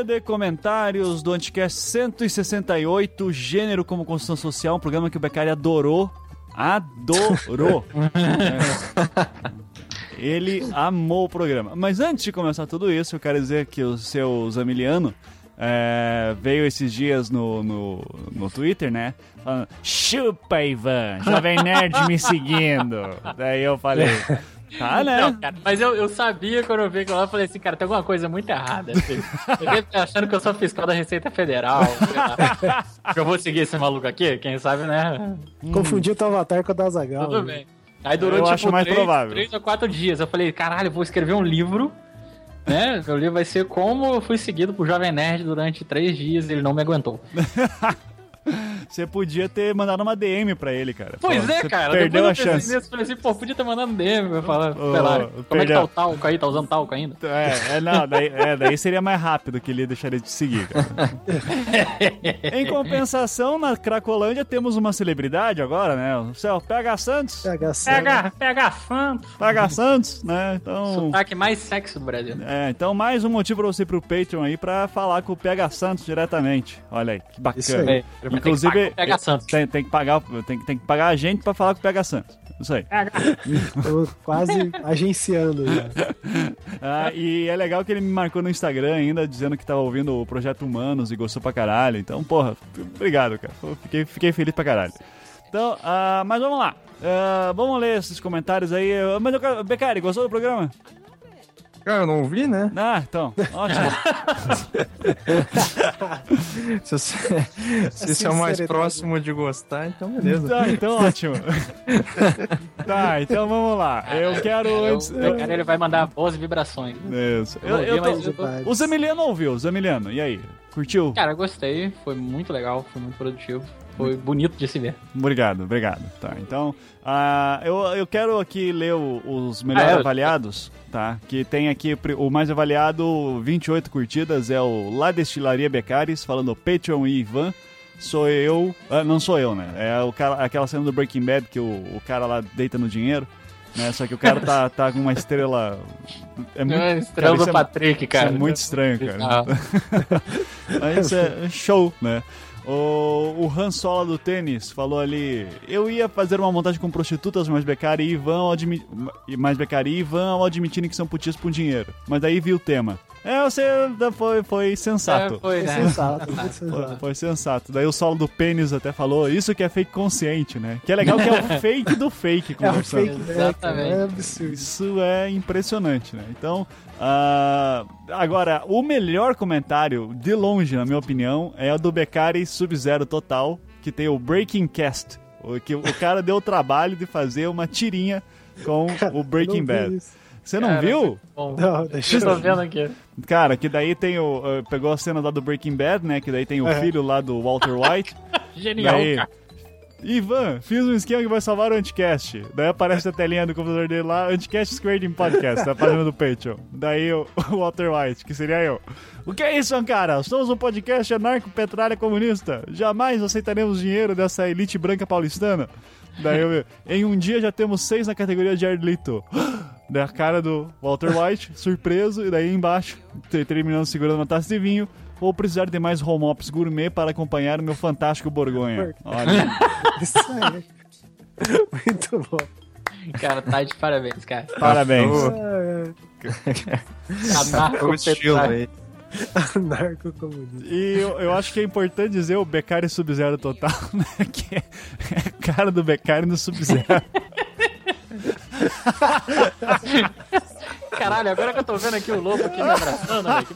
Leitura de comentários do Anticast 168, Gênero como Construção Social, um programa que o Beccari adorou. Adorou! É. Ele amou o programa. Mas antes de começar tudo isso, eu quero dizer que o seu Zamiliano é, veio esses dias no, no, no Twitter, né? Falando, chupa, Ivan, Jovem Nerd me seguindo. Daí eu falei, tá, né? Não, cara, mas eu, eu sabia quando eu vi aquilo lá, eu falei assim, cara, tem alguma coisa muito errada. Assim. Eu devo estar achando que eu sou fiscal da Receita Federal. eu vou seguir esse maluco aqui, quem sabe, né? Confundi o teu avatar com o da Zagal. Tudo bem. Aí durou Eu tipo acho mais três, provável. três ou quatro dias. Eu falei, caralho, eu vou escrever um livro. Né? O livro vai ser como eu fui seguido por Jovem Nerd durante três dias e ele não me aguentou. Você podia ter mandado uma DM pra ele, cara. Pois Pô, é, cara. Perdeu a chance. nisso, falei assim, pô, podia ter mandado um DM pra falar, Ô, sei lá, como é que perdeu. tá o talco aí? Tá usando talco ainda? É, é, não, daí, é, daí seria mais rápido que ele deixaria de seguir, cara. em compensação, na Cracolândia temos uma celebridade agora, né? O céu PH Santos. PH Pega, pega Santos. PH Santos, né? Então. Sotaque mais sexy do Brasil. É, então mais um motivo pra você ir pro Patreon aí pra falar com o PH Santos diretamente. Olha aí, que Isso bacana. Aí. Inclusive, Pega Santos. tem, tem que pagar, tem, tem que pagar a gente pra falar com o PH Santos. Isso aí. Tô quase agenciando já. Ah, e é legal que ele me marcou no Instagram ainda, dizendo que tava ouvindo o Projeto Humanos e gostou pra caralho. Então, porra, obrigado, cara. Fiquei, fiquei feliz pra caralho. Então, ah, mas vamos lá. Ah, vamos ler esses comentários aí. Ah, Mas eu quero... Becari, gostou do programa? Cara, eu não ouvi, né? Ah, então, ótimo. Se você, se você é o mais próximo de gostar, então beleza. tá, então ótimo. tá, então vamos lá. Eu quero Eu, antes... o cara ele vai mandar boas vibrações. Isso. Eu, eu eu tô- O Zamiliano ouviu, Zamiliano, e aí? Curtiu? Cara, gostei, foi muito legal, foi muito produtivo, foi bonito de se ver. Obrigado, obrigado. Tá, então, ah, eu, eu quero aqui ler o- os melhores Ah, é? avaliados, tá? Que tem aqui o mais avaliado, 28 curtidas, é o La Destilaria Becaris, falando Patreon e Ivan. Sou eu, ah, não sou eu, né? É o cara, aquela cena do Breaking Bad que o, o cara lá deita no dinheiro, né? Só que o cara tá, tá com uma estrela. É muito, É, estrela isso do é- Patrick, isso é cara. muito estranho, cara. Ah, Mas é show, né? O, o Han Sola do tênis falou ali: Eu ia fazer uma montagem com prostitutas, mas Becari e Ivan admi e Ivan ao que são putinhas por dinheiro. Mas daí vi o tema. É, você foi, foi sensato. é, foi, Foi né? sensato, foi Foi, sensato. foi sensato. Daí o solo do pênis até falou, isso que é fake consciente, né? Que é legal que é o fake do fake É um conversando. fake, né? Exatamente. É absurdo. Isso é impressionante, né? Então, ah, agora, o melhor comentário, de longe, na minha opinião, é o do Beccari Sub-Zero Total, que tem o Breaking Cast. O, que o cara deu o trabalho de fazer uma tirinha com o Breaking Bad. isso. Você não Cara, viu? Bom, Não, deixa eu tô vendo aqui. Cara, que daí tem o. eh, pegou a cena lá do Breaking Bad, né? Que daí tem o É. filho lá do Walter White. Genial, Daí, cara. Ivan, fiz um esquema que vai salvar o Anticast. Daí aparece a telinha do computador dele lá, Anticast Screening Podcast, da página do Patreon. Daí o, o Walter White, que seria eu. O que é isso, cara? Somos um podcast anarco-petralha comunista. Jamais aceitaremos dinheiro dessa elite branca paulistana. Daí eu, em um dia já temos seis na categoria de Ardlito. Da cara do Walter White, surpreso, e daí embaixo, te- terminando segurando uma taça de vinho. Vou precisar de mais home ops gourmet para acompanhar o meu fantástico Borgonha. Olha, Isso aí. Muito bom. Cara, tá de parabéns, cara. parabéns. É, O estilo aí. Narco-comunista. E eu, eu acho que é importante dizer o Beccari Sub-Zero total, né? Que é, é a cara do Beccari no Sub-Zero. Caralho, agora que eu tô vendo aqui o lobo aqui me abraçando, velho.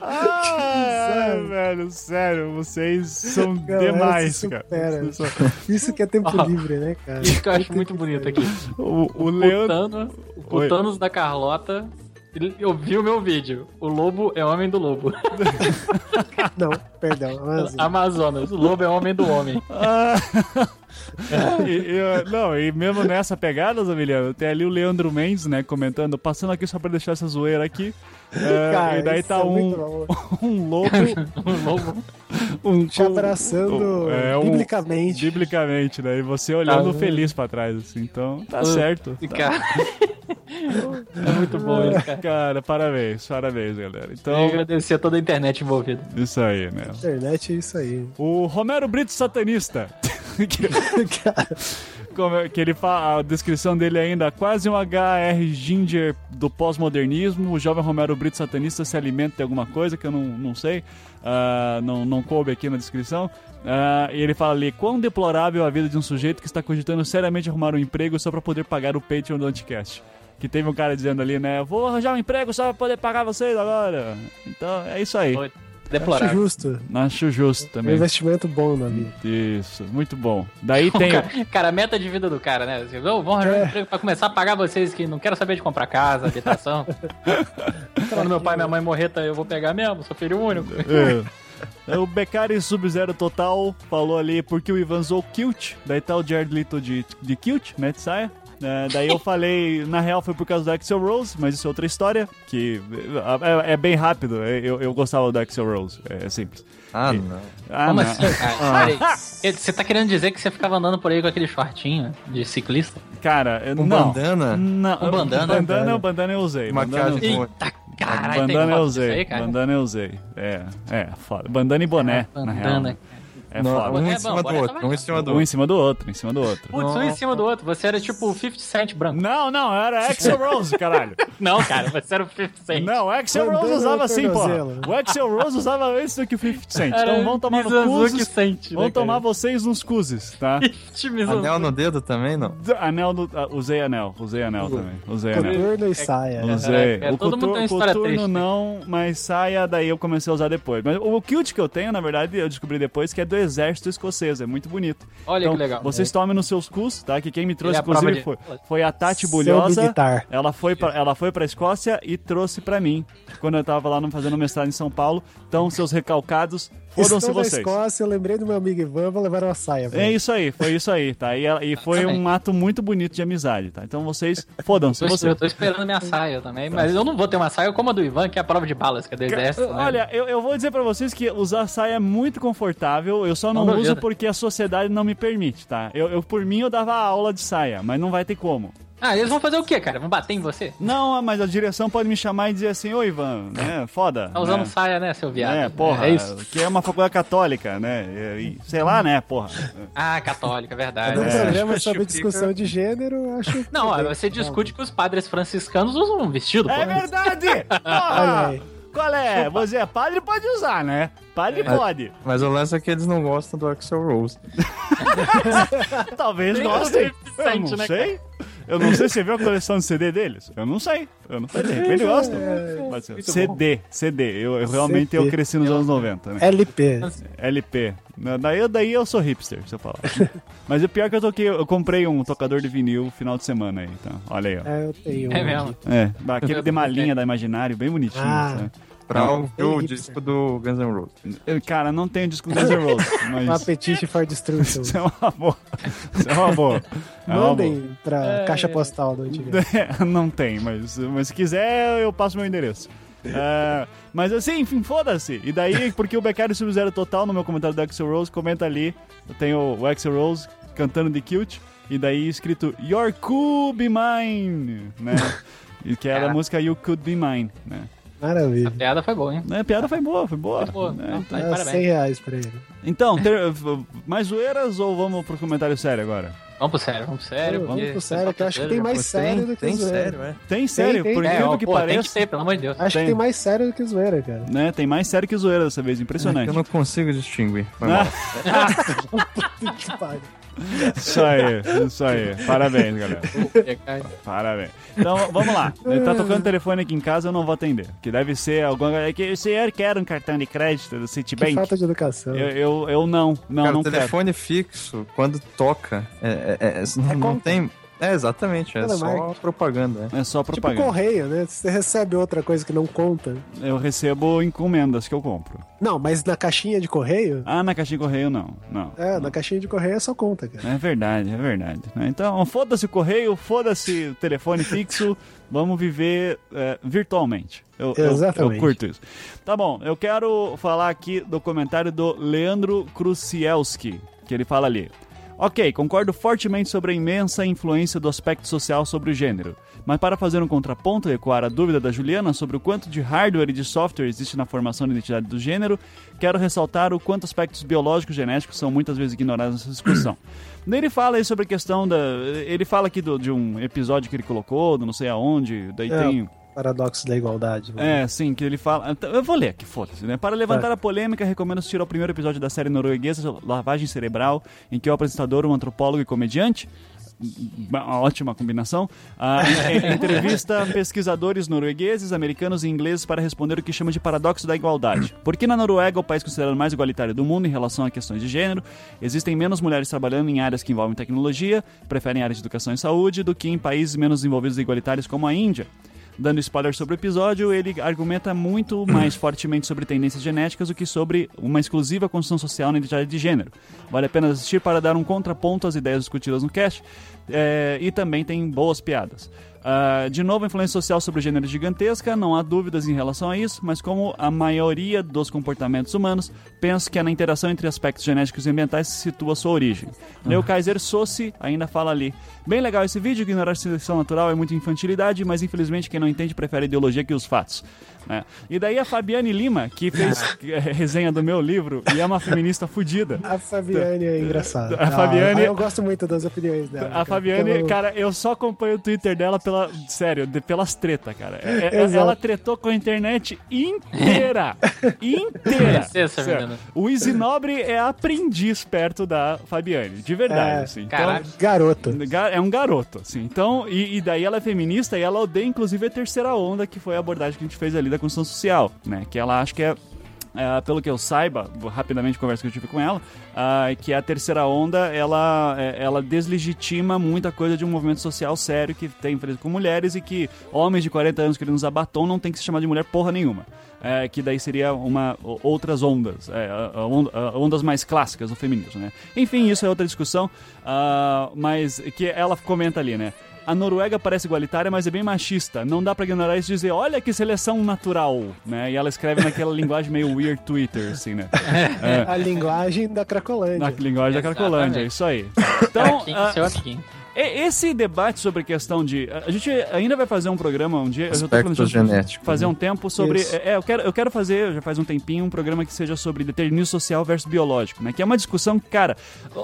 Ah, velho, sério, vocês são Galera, demais, cara. são- Isso que é tempo Ó, livre, né, cara? Isso que eu acho muito bonito aqui. O, o O Leandro. O Oi. Thanos da Carlota, ele ouviu o meu vídeo. O lobo é homem do lobo. Não, perdão. Mas, Amazonas, o lobo é homem do homem. Ah, e, e, não, e mesmo nessa pegada, Zamiliano, tem ali o Leandro Mendes, né, comentando, passando aqui só pra deixar essa zoeira aqui. É, cara, e daí tá é um, bom. um lobo. O lobo. Um, Te abraçando é, um- biblicamente. Biblicamente, né? E você olhando Tá. feliz pra trás, assim. Então, tá Uh, certo. E, Tá. É muito bom isso, cara. Cara, parabéns, parabéns, galera. Eu Então, agradecer a toda a internet envolvida. isso aí, né? Internet é isso aí. O Romero Brito Satanista. que, Cara, como é- que ele fala, a descrição dele ainda, quase um HR Ginger do pós-modernismo. O jovem Romero Brito Satanista se alimenta de alguma coisa que eu não, não sei, ah, não, não coube aqui na descrição. Ah, e ele fala ali: quão deplorável a vida de um sujeito que está cogitando seriamente arrumar um emprego só para poder pagar o Patreon do Anticast. Que teve um cara dizendo ali, né? Vou arranjar um emprego só para poder pagar vocês agora. Então é isso aí. Foi acho Deplorável. justo. Acho justo Um também. investimento bom na vida. Isso, muito bom. Daí tem. cara, cara, meta de vida do cara, né? Assim, "Ô, vamos arranjar um É. emprego pra começar a pagar vocês que não quero saber de comprar casa, habitação. Quando meu pai e minha mãe morrer, tá, eu vou pegar mesmo, sou filho único. É. O Beccari Sub-Zero Total falou ali porque o Ivan zoou Kilt, daí tá o Jared Leto de, de Kilt, né, de saia. É, daí eu falei, na real foi por causa do Axel Rose, mas isso é outra história, que é, é bem rápido, é, eu, eu gostava do Axel Rose, é simples. Ah, E- não. Ah, Como não. assim, cara? Peraí. Você tá querendo dizer que você ficava andando por aí com aquele shortinho de ciclista? Cara, eu- Com não. bandana? Não, Com bandana? bandana, bandana eu usei. bandana Maquiagem. Eita, caralho, tem bandana eu usei. aí, cara? bandana eu usei. É, é, foda. Bandana e boné, Ah, na real. É Não, foda. um É em bom, cima do outro, um em cima do Um em outro. cima do outro, em cima do outro. Putz, um em cima do outro. Você era tipo o 50 Cent branco. Não, não, era Axel Rose, caralho. Não, cara, você era o 50 Cent. Não, o Axel Rose usava no assim, porra. tornozelo. O Axel Rose usava antes do que o 50 Cent. Era Então vão tomar no cuzes. Cent, né, Vão tomar cara? vocês nos cuzes, tá? Anel no dedo também, não? Anel do. ah, usei anel, usei anel também. Usei anel. Coturno e saia. Usei. É, o todo mundo tem história coturno triste. não, mas saia daí eu comecei a usar depois. Mas o kilt que eu tenho, na verdade, eu descobri depois que é do exército escocês, é muito bonito. Olha então, que legal. Vocês tomem nos seus cus, tá? Que quem me trouxe, Ele é a prova inclusive, de- foi, foi a Tati Bulhosa. Ela foi, pra, ela foi pra Escócia e trouxe pra mim, quando eu tava lá no- fazendo mestrado em São Paulo. Então, seus recalcados, fodam-se Estou na vocês. Escócia, eu lembrei do meu amigo Ivan, vou levar uma saia. pra É isso aí, foi isso aí, tá? E, e foi um ato muito bonito de amizade, tá? Então vocês, fodam-se vocês. eu tô esperando minha saia também, mas eu não vou ter uma saia como a do Ivan, que é a prova de balas, que é do exército. né? Olha, eu, eu vou dizer pra vocês que usar saia é muito confortável, eu só não, Não uso porque a sociedade não me permite, tá? Eu, eu, por mim, eu dava aula de saia, mas não vai ter como. Ah, eles vão fazer o quê, cara? Vão bater em você? Não, mas a direção pode me chamar e dizer assim, ô Ivan, né? Foda. Tá usando né? saia, né, seu viado? É, porra, É isso. que é uma faculdade católica, né? E, e- sei lá, né, porra. Ah, católica, verdade. No É. programa sobre Justifica. discussão de gênero, eu acho. Não, ó, você discute que os padres franciscanos usam um vestido. É verdade! Olha Porra! aí. Qual é? Você é padre, pode usar, né? Padre pode. Mas o lance é que eles não gostam do Axel Rose. Talvez Tem gostem. o 50 Eu não né, sei. Eu não sei se você viu a coleção de CD deles. Eu não sei. Eu não sei. De repente gostam. Pode ser. Muito CD. CD. Eu, eu realmente eu cresci nos anos 90, né? LP. LP. Daí, eu- daí eu sou hipster, se eu falar. Mas o pior é que eu toquei, eu comprei um tocador de vinil no final de semana aí, então. Olha aí, ó. É, eu tenho. É mesmo. É, aquele de malinha da Imaginário, bem bonitinho. Ah. sabe? Pra ouvir o hipster. disco do Guns N' Roses. Eu, Cara, não tenho disco Guns N' Roses, Um mas apetite for destruction. isso é uma boa. Isso é uma boa. É uma Mandem pra É. caixa postal do antigo. boa. Não tem, mas, mas se quiser, eu passo meu endereço. É, mas assim, enfim, foda-se. E daí, porque o Beccari Sub-Zero Total, no meu comentário do Axel Rose, comenta ali, eu tenho o Axel Rose cantando de cute, e daí escrito Your Could Be Mine, né? E que era a Ah. música You Could Be Mine, né? Maravilha. A piada foi boa, hein? Né, A piada foi boa, foi boa. Foi boa. né? Não, Então- parabéns. 100 reais pra ele. Então, ter- mais zoeiras ou vamos pro comentário sério agora? Vamos pro sério, vamos pro sério. Vamos pro sério, que eu acho que tem mais Pô, sério do que tem zoeira. sério, é. Tem sério, tem. por É, incrível ó, que pô, tem pareça. que ter, pelo amor de Deus. Acho Tem. que tem mais sério do que zoeira, cara. Né, tem mais sério que zoeira dessa vez, impressionante. Eu não consigo distinguir. Foi Ah, mal. Que pariu. Isso aí, isso aí. Parabéns, galera. Parabéns. Então, vamos lá. Ele tá tocando telefone aqui em casa, eu não vou atender. Que deve ser alguma É que o senhor quer um cartão de crédito do Que Citibank? falta de educação. Eu, eu, eu não, não, Cara, não o quero. telefone fixo, quando toca, é, é- é- não, não conta. tem. É, exatamente, é só propaganda. é. É só Tipo propaganda. correio, né? Você recebe outra coisa que não conta. Eu recebo encomendas que eu compro. Não, mas na caixinha de correio? Ah, na caixinha de correio não. Não. É, na caixinha de correio é só conta, cara. É verdade, é verdade. né? Então, foda-se o correio, foda-se o telefone fixo, vamos viver é, virtualmente. Eu, eu- Exatamente. Eu, curto isso. Tá bom, eu quero falar aqui do comentário do Leandro Krusielski, que ele fala ali. Ok, concordo fortemente sobre a imensa influência do aspecto social sobre o gênero. Mas para fazer um contraponto e ecoar a dúvida da Juliana sobre o quanto de hardware e de software existe na formação da identidade do gênero, quero ressaltar o quanto aspectos biológicos e genéticos são muitas vezes ignorados nessa discussão. Ele fala aí sobre a questão da. Ele fala aqui do- de um episódio que ele colocou, do não sei aonde, daí É. tem. Paradoxo da igualdade. É, sim, que ele fala. então, Eu vou ler aqui, foda-se, né? Para levantar a polêmica, recomendo assistir ao primeiro episódio da série norueguesa Lavagem Cerebral, em que o apresentador, um antropólogo e comediante. Uma ótima combinação. ah, en- entrevista pesquisadores noruegueses, americanos e ingleses para responder o que chama de paradoxo da igualdade. Por que na Noruega, o país considerado mais igualitário do mundo em relação a questões de gênero, existem menos mulheres trabalhando em áreas que envolvem tecnologia, preferem áreas de educação e saúde, do que em países menos desenvolvidos e igualitários como a Índia? Dando spoiler sobre o episódio, ele argumenta muito mais fortemente sobre tendências genéticas do que sobre uma exclusiva construção social na identidade de gênero. Vale a pena assistir para dar um contraponto às ideias discutidas no cast é, e também tem boas piadas. Ah, de novo, a influência social sobre o gênero é gigantesca, não há dúvidas em relação a isso, mas como a maioria dos comportamentos humanos, penso que é na interação entre aspectos genéticos e ambientais que se situa a sua origem. Leo Kaiser Sossi ainda fala ali. Bem legal esse vídeo, ignorar a seleção natural é muita infantilidade, mas infelizmente quem não entende prefere a ideologia que os fatos. né? E daí a Fabiane Lima, que fez eh, resenha do meu livro e é uma feminista fudida. A Fabiane é engraçada. A Fabiane- Ah, eu gosto muito das opiniões dela. A cara, Fabiane, eu- cara, eu só acompanho o Twitter dela pela. Sério, de- pelas tretas, cara. É- é- ela tretou com a internet inteira. inteira. O Easy Nobre é aprendiz perto da Fabiane, de verdade, É, assim. Caralho. Garoto. Ga- Um garoto, assim. Então, e, e daí ela é feminista e ela odeia, inclusive, a terceira onda, que foi a abordagem que a gente fez ali da construção social, né? Que ela acha que é. é, pelo que eu saiba, rapidamente conversa que eu tive com ela, ah, que a terceira onda ela, é, ela deslegitima muita coisa de um movimento social sério que tem feito com mulheres e que homens de 40 anos querendo usar batom não tem que se chamar de mulher porra nenhuma. É, que daí seria uma outras ondas, é, a- a onda- a- ondas mais clássicas do feminismo, né? Enfim, isso é outra discussão, ah, mas que ela comenta ali, né? A Noruega parece igualitária, mas é bem machista. Não dá pra ignorar isso e dizer, olha que seleção natural, né? E ela escreve naquela linguagem meio weird Twitter, assim, né? A linguagem da Cracolândia. Na linguagem da Exatamente. Cracolândia, é isso aí. Então, Aqui, ah, seu amiguinho. E- esse debate sobre a questão de. A gente ainda vai fazer um programa um dia. eu já tô Aspectos planejando genéticos, Fazer né? um tempo sobre. Isso. É, eu quero, eu quero fazer, já faz um tempinho, um programa que seja sobre determinismo social versus biológico, né? Que é uma discussão que, cara,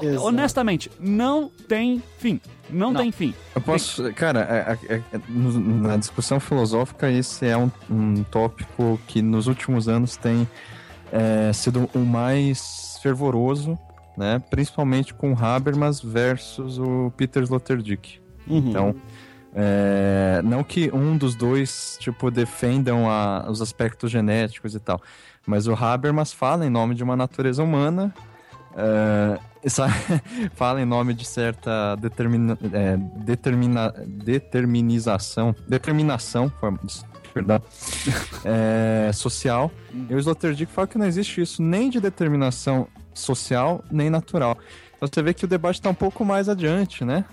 Exato. honestamente, não tem fim. Não, Não. tem fim. Eu posso. Cara, é- é- é- na discussão filosófica, esse é um, um tópico que nos últimos anos tem é, sido o mais fervoroso, né? Principalmente com Habermas versus o Peter Sloterdijk. Uhum. Então, é, não que um dos dois, tipo, defendam a- os aspectos genéticos e tal, mas o Habermas fala em nome de uma natureza humana, é, fala em nome de certa determina, é, determina, determinização, determinação, perdão, é, social. E o Sloterdijk fala que não existe isso nem de determinação social, nem natural. Então você vê que o debate está um pouco mais adiante, né?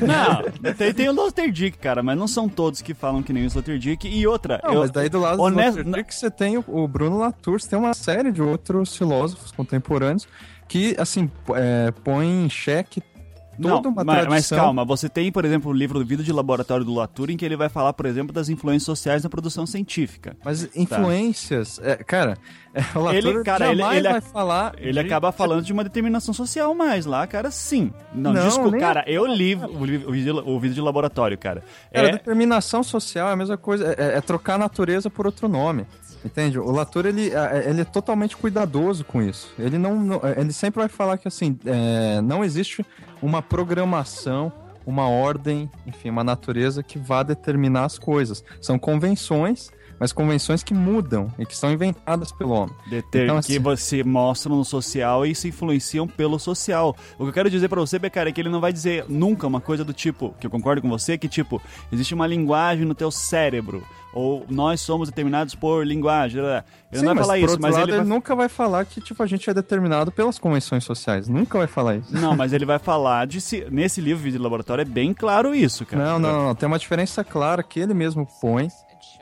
não, tem, tem o Sloterdijk, cara, mas não são todos que falam que nem o Sloterdijk. E outra, Não, eu- mas daí do lado honest- do Sloterdijk você tem o, o Bruno Latour, você tem uma série de outros filósofos contemporâneos que, assim, é, põem em xeque Não, toda uma mas, mas calma, você tem, por exemplo, o livro do Vida de Laboratório do Latour, em que ele vai falar, por exemplo, das influências sociais na produção científica. Mas influências, é, cara, é, o Latour Ele- cara, ele- ele- vai falar... Ele de- acaba falando de uma determinação social mais lá, cara, sim. Não, Não, desculpa, cara, eu li o, li- o vídeo de laboratório, cara. Cara, É, determinação social é a mesma coisa, é, é trocar a natureza por outro nome. Entende? O Latour, ele, é- ele é totalmente cuidadoso com isso. Ele não, não- ele sempre vai falar que, assim, é, não existe uma programação, uma ordem, enfim, uma natureza que vá determinar as coisas. São convenções, mas convenções que mudam e que são inventadas pelo homem. deter- Então, que assim- você mostram no social e se influenciam pelo social. O que eu quero dizer pra você, Beccara, é que ele não vai dizer nunca uma coisa do tipo, que eu concordo com você, que tipo, existe uma linguagem no teu cérebro, ou nós somos determinados por linguagem. Ele Sim, não vai mas, falar isso, mas lado, ele ele vai nunca vai falar que tipo, a gente é determinado pelas convenções sociais. Nunca vai falar isso. Não, mas ele vai falar de se. Nesse livro Vídeo de Laboratório é bem claro isso, cara. Não, não, não. Tem uma diferença clara que ele mesmo põe,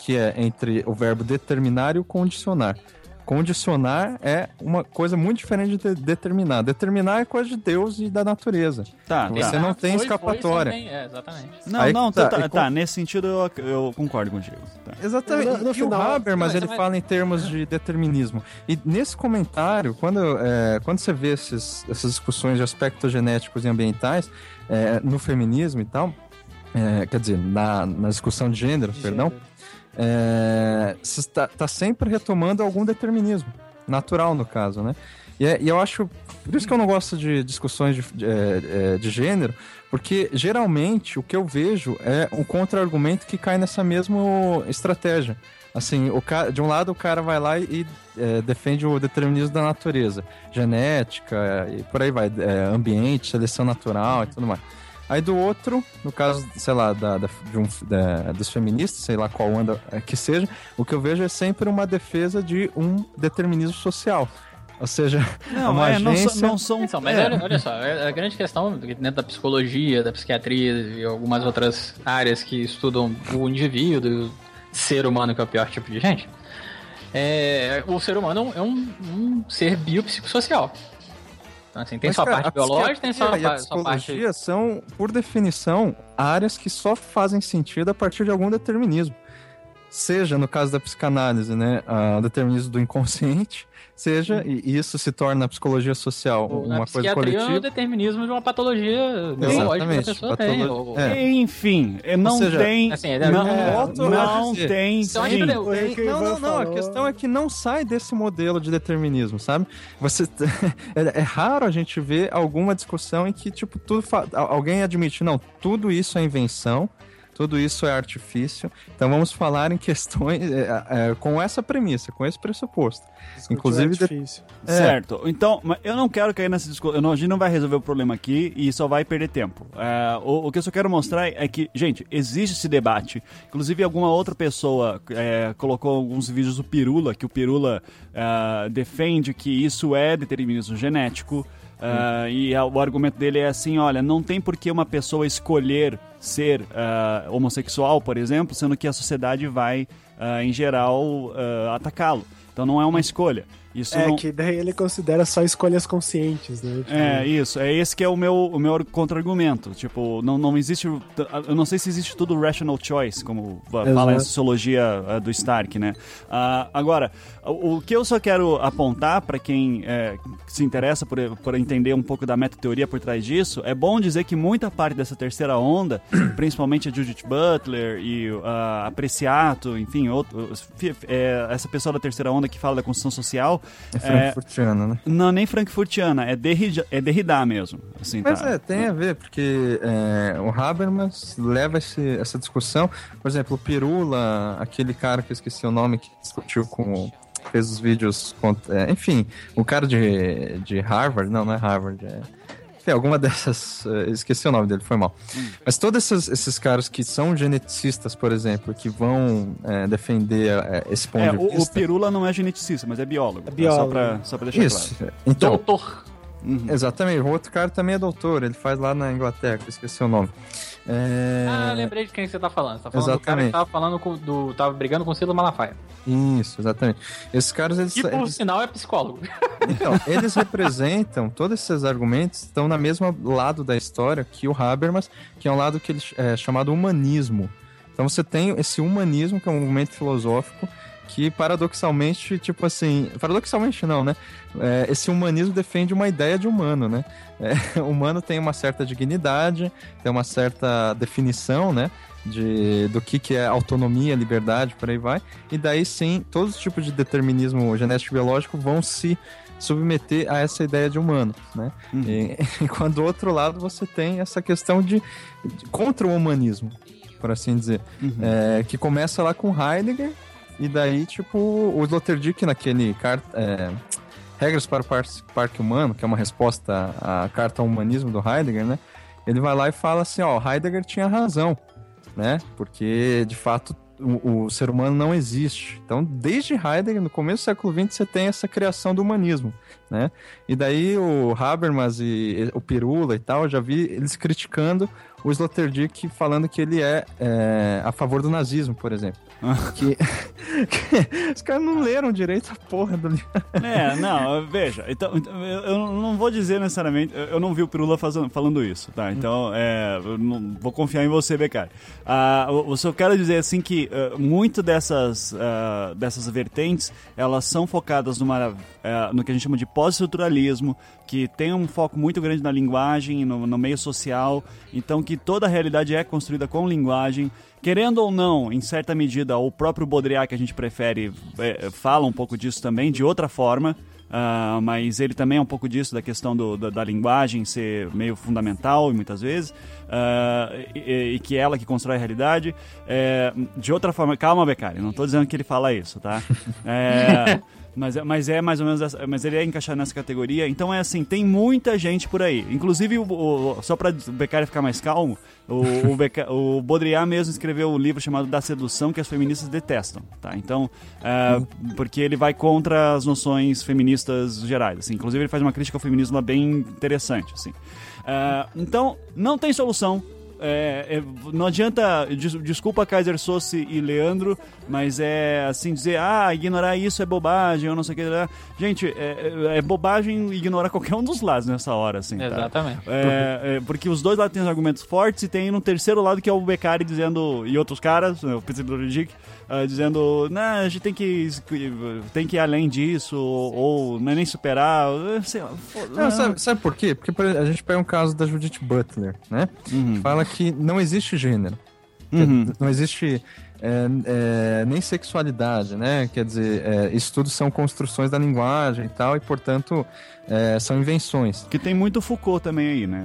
que é entre o verbo determinar e o condicionar. Condicionar é uma coisa muito diferente de determinar. Determinar é coisa de Deus e da natureza. Tá, Você tá. não tem Foi- foi escapatória. também, é, exatamente. Não, Aí não, tá, tá, tá, com- tá, nesse sentido eu, eu concordo contigo. Tá. Exatamente. No- no e final- o Habermas, ele mas- fala em termos de determinismo. E nesse comentário, quando, é, quando você vê esses, essas discussões de aspectos genéticos e ambientais é, no feminismo e tal, é, quer dizer, na, na discussão de gênero, perdão, Gênero. É, está tá sempre retomando algum determinismo, natural no caso, né? E, é- e eu acho, por isso que eu não gosto de discussões de, de, é, é, de gênero, porque geralmente o que eu vejo é um contra-argumento que cai nessa mesma estratégia. Assim, o ca... de um lado o cara vai lá e é, defende o determinismo da natureza, genética e por aí vai, é, ambiente, seleção natural e tudo mais. Aí do outro, no caso, sei lá, da, da- de um- da- dos feministas, sei lá qual anda é, que seja, o que eu vejo é sempre uma defesa de um determinismo social. Ou seja, Não, uma é, não, agência... são- não são. Então, mas é. olha, olha só, a a grande questão dentro da psicologia, da psiquiatria e algumas outras áreas que estudam o indivíduo, o ser humano, que é o pior tipo de gente, é, o ser humano é um, um ser biopsicossocial. Então, assim, tem Mas, sua cara, parte a biológica, tem sua, e a sua parte. psicologia são, por definição, áreas que só fazem sentido a partir de algum determinismo. Seja, no caso da psicanálise, né, a- o determinismo do inconsciente, seja, e isso se torna a psicologia social Na uma coisa é o coletiva. determinismo de uma patologia neurológica que a Exatamente, pessoa tem. patolo- ou- é. Enfim, é, não seja, tem. assim, é, não, é, outro- não eu ia dizer. tem. Então, sim. acho que O Rick Não, não, não. A questão é que não sai desse modelo de determinismo, sabe? Você é, é raro a gente ver alguma discussão em que tipo tudo fa- al- alguém admite não, tudo isso é invenção, tudo isso é artifício. Então vamos falar em questões é, é, com essa premissa, com esse pressuposto. Discutir Inclusive, é difícil. É. Certo. Então, mas eu não quero cair nessa discussão. A gente não vai resolver o problema aqui e só vai perder tempo. É, o, o que eu só quero mostrar é que, gente, existe esse debate. Inclusive, alguma outra pessoa é, colocou alguns vídeos do Pirula, que o Pirula é, defende que isso é determinismo genético. É, e a- o argumento dele é assim: olha, não tem por que uma pessoa escolher ser é, homossexual, por exemplo, sendo que a sociedade vai, é, em geral, atacá-lo. Então não é uma escolha. Isso É não... que daí ele considera só escolhas conscientes, né? Tipo, É, isso. É esse que é o meu, o meu contra-argumento. Tipo, não, não existe... Eu não sei se existe tudo rational choice, como Exato. fala a sociologia eh, do Stark, né? Ah, agora, o, o que eu só quero apontar para quem eh, se interessa por, por entender um pouco da meta-teoria por trás disso, é bom dizer que muita parte dessa terceira onda, principalmente a Judith Butler e ah, a Preciato, enfim, outro, eh, essa pessoa da terceira onda que fala da construção social, É frankfurtiano, né? não, nem frankfurtiana, é Derrida, é Derrida mesmo. Assim, Mas tá? é, tem a ver, porque é, o Habermas leva esse- essa discussão. Por exemplo, o Pirula, aquele cara que eu esqueci o nome, que discutiu com. fez os vídeos. é, enfim, o cara de, de Harvard, não, não é Harvard, é. Enfim, alguma dessas. é, esqueci o nome dele, foi mal. Mas todos esses, esses caras que são geneticistas, por exemplo, que vão é, defender é, esse ponto É, de o, o vista. Pirula não é geneticista, mas é biólogo. É tá? biólogo. Só pra, só pra deixar Isso. claro. Então, Doutor. Uhum. exatamente. O outro cara também é doutor, ele faz lá na Inglaterra, esqueci o nome. É... Ah, lembrei de quem você tá falando. Você tá falando do cara Exatamente. que tava falando com, do. tava brigando com o Silas Malafaia. Isso, exatamente. Esses caras, eles, Que por eles, sinal é psicólogo. então, eles representam, todos esses argumentos estão na mesma lado da história que o Habermas, que é um lado que ele é chamado humanismo. Então você tem esse humanismo, que é um movimento filosófico, que paradoxalmente, tipo assim, paradoxalmente não, né? É, esse humanismo defende uma ideia de humano, né? É, o humano tem uma certa dignidade, tem uma certa definição, né? De, do que, que é autonomia, liberdade, por aí vai. E daí sim, todos os tipos de determinismo genético e biológico vão se submeter a essa ideia de humano, né? Uhum. E, enquanto do outro lado você tem essa questão de, de contra o humanismo, por assim dizer, Uhum. é, que começa lá com Heidegger e daí tipo o Sloterdijk naquele car- é, regras para o Par- parque humano, que é uma resposta à carta ao humanismo do Heidegger, né? Ele vai lá e fala assim, ó, Heidegger tinha razão, né? Porque de fato o, o, ser humano não existe. Então, desde Heidegger, no começo do século XX, você tem essa criação do humanismo, né? E daí o Habermas e o Pirula e tal, já vi eles criticando o Sloterdijk falando que ele é, é a favor do nazismo, por exemplo. que, que, os caras não leram direito a porra do É, não, veja, então, eu não vou dizer necessariamente, eu não vi o Pirula fazendo, falando isso, tá? Então, é, eu não, vou confiar em você, Becari. Ah, eu só quero dizer assim que uh, muito dessas, uh, dessas vertentes, elas são focadas numa, uh, no que a gente chama de pós-estruturalismo, que tem um foco muito grande na linguagem, no, no meio social, então que toda a realidade é construída com linguagem, Querendo ou não, em certa medida, o próprio Baudrillard, que a gente prefere, é, fala um pouco disso também, de outra forma. Uh, mas ele também é um pouco disso, da questão do, da, da, linguagem ser meio fundamental, muitas vezes, uh, e, e, que é ela que constrói a realidade. É, de outra forma, calma, Becari, não estou dizendo que ele fala isso, tá? É, mas, é, mas é mais ou menos essa, mas ele é encaixado nessa categoria. Então é assim, tem muita gente por aí. Inclusive, o, o, só para o Becari ficar mais calmo, o, o, Beca, o Baudrillard mesmo escreveu um livro chamado Da Sedução que as feministas detestam, tá? Então, é, porque ele vai contra as noções feministas gerais, assim. Inclusive ele faz uma crítica ao feminismo bem interessante, assim. É, então, não tem solução é, é, não adianta, des, desculpa Kaiser Sossi e Leandro, mas é assim dizer, ah, ignorar isso é bobagem, ou não sei o que. Gente, é, é, é bobagem ignorar qualquer um dos lados nessa hora, assim. Tá? Exatamente. É, é, porque os dois lados têm os argumentos fortes e tem no terceiro lado que é o Beccari dizendo, e outros caras, o Pedro Dick, uh, dizendo, não, a gente tem que, tem que ir além disso, ou, é nem superar, sei lá. Não, sabe, sabe, por quê? Porque a gente pega um caso da Judith Butler, né? Uhum. Fala que não existe gênero. Uhum. Não existe é, é, nem sexualidade, né? Quer dizer, é, isso tudo são construções da linguagem e tal, e portanto é, são invenções. Que tem muito Foucault também aí, né,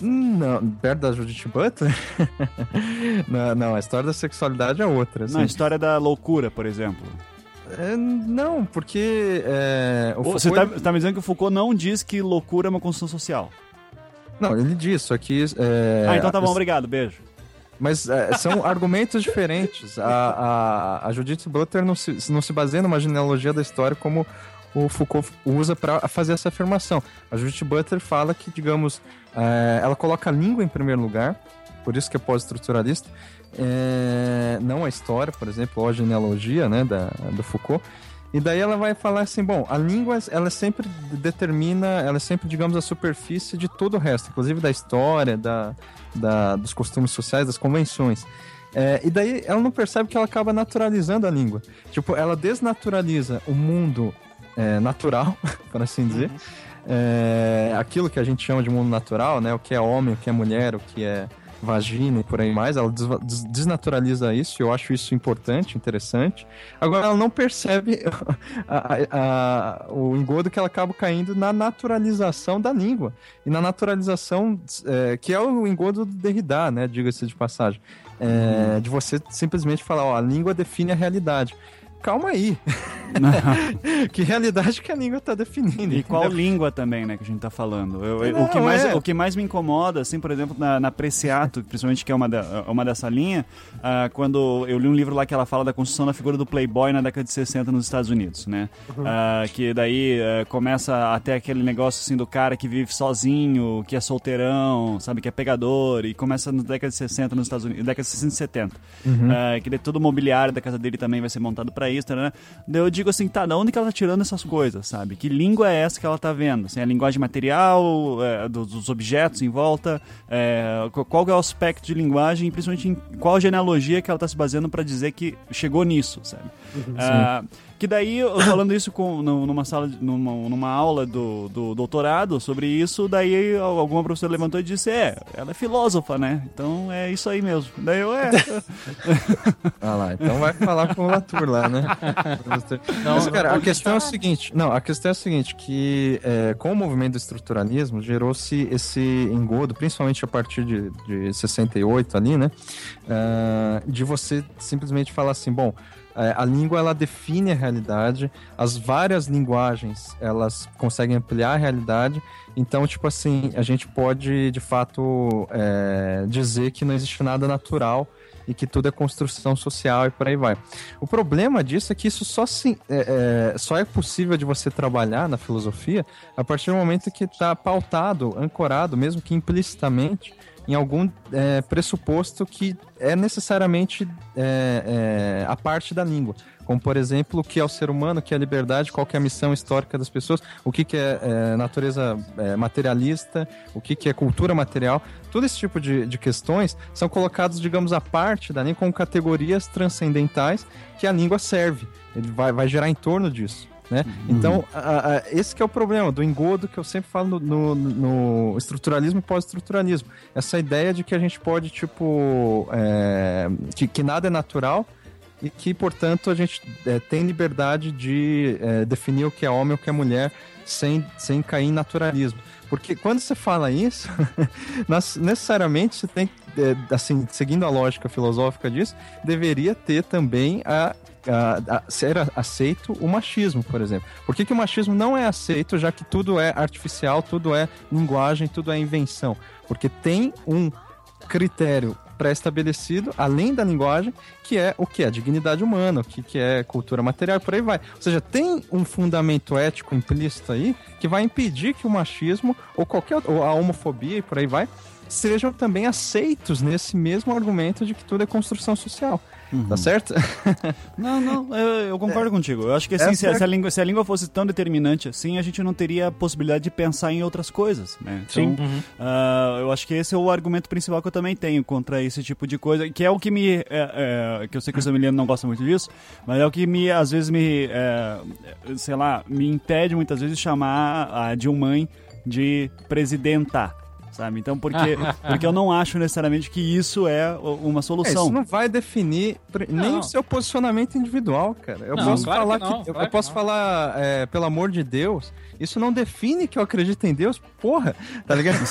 não, perto da Judith Butler? não, não, a história da sexualidade é outra. Assim. Não, a história da loucura, por exemplo. É, não, porque. É, Você Foucault... tá, tá, me dizendo que o Foucault não diz que loucura é uma construção social. Não, ele diz, só que. É, ah, então tá bom, obrigado, beijo. Mas é, são argumentos diferentes. A, a, a Judith Butler não se, não se baseia numa genealogia da história como o Foucault usa para fazer essa afirmação. A Judith Butler fala que, digamos, é, ela coloca a língua em primeiro lugar, por isso que é pós-estruturalista, é, não a história, por exemplo, ou a genealogia né, da, do Foucault. E daí ela vai falar assim, bom, a língua ela sempre determina, ela é sempre, digamos, a superfície de todo o resto, inclusive da história, da, da dos costumes sociais, das convenções. É, e daí ela não percebe que ela acaba naturalizando a língua. Tipo, ela desnaturaliza o mundo é, natural, por assim dizer. Uhum. É, aquilo que a gente chama de mundo natural, né? O que é homem, o que é mulher, o que é vagina e por aí mais, ela desnaturaliza isso, eu acho isso importante, interessante. Agora, ela não percebe a, a, a, o engodo que ela acaba caindo na naturalização da língua. E na naturalização, é, que é o engodo do Derrida, né, diga-se de passagem. É, uhum. De você simplesmente falar, ó, a língua define a realidade calma aí. que realidade que a língua está definindo. E qual língua também, né, que a gente está falando. Eu, Não, o, que mais, é. o que mais me incomoda, assim, por exemplo, na, na Preciato, principalmente que é uma, da, uma dessa linha, uh, quando eu li um livro lá que ela fala da construção da figura do playboy na década de 60 nos Estados Unidos, né? Uhum. Uh, que daí uh, começa até aquele negócio, assim, do cara que vive sozinho, que é solteirão, sabe, que é pegador, e começa na década de 60 nos Estados Unidos, década de 60 e 70. Uhum. que daí todo o mobiliário da casa dele também vai ser montado para né? Daí eu digo assim, tá, da onde que ela tá tirando essas coisas, sabe? Que língua é essa que ela tá vendo? Assim, a linguagem material, é, dos, dos, objetos em volta, é, qual é o aspecto de linguagem principalmente em qual genealogia que ela tá se baseando para dizer que chegou nisso, sabe? Ah, que daí, eu falando isso com, numa sala, numa, numa aula do, do doutorado sobre isso, daí alguma professora levantou e disse, é, ela é filósofa, né? Então é isso aí mesmo. Daí eu, é. ah lá, então vai falar com o Latour lá, né? Não, Mas, cara, a questão é o seguinte, não, a questão é o seguinte, que é, com o movimento do estruturalismo, gerou-se esse engodo, principalmente a partir de, de 68 ali, né? Uh, de você simplesmente falar assim, bom, a língua ela define a realidade, as várias linguagens elas conseguem ampliar a realidade. Então, tipo assim, a gente pode de fato é, dizer que não existe nada natural e que tudo é construção social e por aí vai. O problema disso é que isso só, se, é, é, só é possível de você trabalhar na filosofia a partir do momento que está pautado, ancorado, mesmo que implicitamente, em algum é, pressuposto que é necessariamente é, é, a parte da língua. Como, por exemplo, o que é o ser humano, o que é a liberdade, qual é a missão histórica das pessoas, o que, que é, é natureza é, materialista, o que, que é cultura material. Todo esse tipo de, de questões são colocados, digamos, à parte da língua como categorias transcendentais que a língua serve. Ele vai, vai gerar em torno disso. Né? Uhum. Então, a, a, esse que é o problema do engodo que eu sempre falo no, no, no estruturalismo e pós-estruturalismo. Essa ideia de que a gente pode, tipo, é, que, que nada é natural e que, portanto, a gente é, tem liberdade de é, definir o que é homem e o que é mulher sem, sem cair em naturalismo. Porque quando você fala isso, necessariamente você tem, é, assim, seguindo a lógica filosófica disso, deveria ter também a ser aceito o machismo, por exemplo. Por que, que o machismo não é aceito, já que tudo é artificial, tudo é linguagem, tudo é invenção? Porque tem um critério pré-estabelecido, além da linguagem, que é o que é dignidade humana, o que, que é cultura material, por aí vai. Ou seja, tem um fundamento ético implícito aí que vai impedir que o machismo ou qualquer ou a homofobia e por aí vai sejam também aceitos nesse mesmo argumento de que tudo é construção social. Uhum. Tá certo? não, não, eu, eu concordo é. contigo. Eu acho que assim, se, é... se, a língua, se a língua fosse tão determinante assim, a gente não teria a possibilidade de pensar em outras coisas, né? Então, Sim. Uhum. Uh, eu acho que esse é o argumento principal que eu também tenho contra esse tipo de coisa, que é o que me... É, é, que eu sei que o Samiliano não gosta muito disso, mas é o que me, às vezes, me... É, sei lá, me impede muitas vezes de chamar a Dilma de presidenta sabe? Então, porque, porque eu não acho necessariamente que isso é uma solução. É, isso não vai definir nem não. o seu posicionamento individual, cara. Eu não, posso claro falar que, não, que claro eu, posso falar, é, pelo amor de Deus, isso não define que eu acredito em Deus, porra, tá ligado?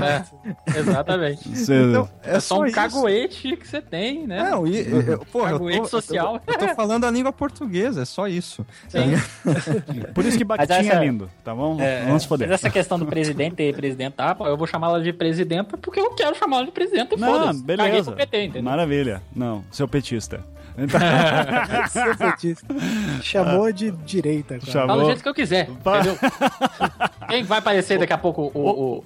é, exatamente. Então, é, é só um isso. caguete que você tem, né? Não, e, eu, porra, caguete eu tô, social. Eu, eu, tô falando a língua portuguesa, é só isso. Tá Por isso que Baquitinha é lindo, tá bom? É, Vamos poder. Mas essa questão do presidente e presidenta, eu vou chamá-la de presidenta porque eu quero chamá-la de presidenta, Não, beleza. PT, Maravilha. Não, seu petista. Então... Chamou de direita, cara. Chamou... Fala do jeito que eu quiser. Quem vai aparecer daqui a pouco o, o,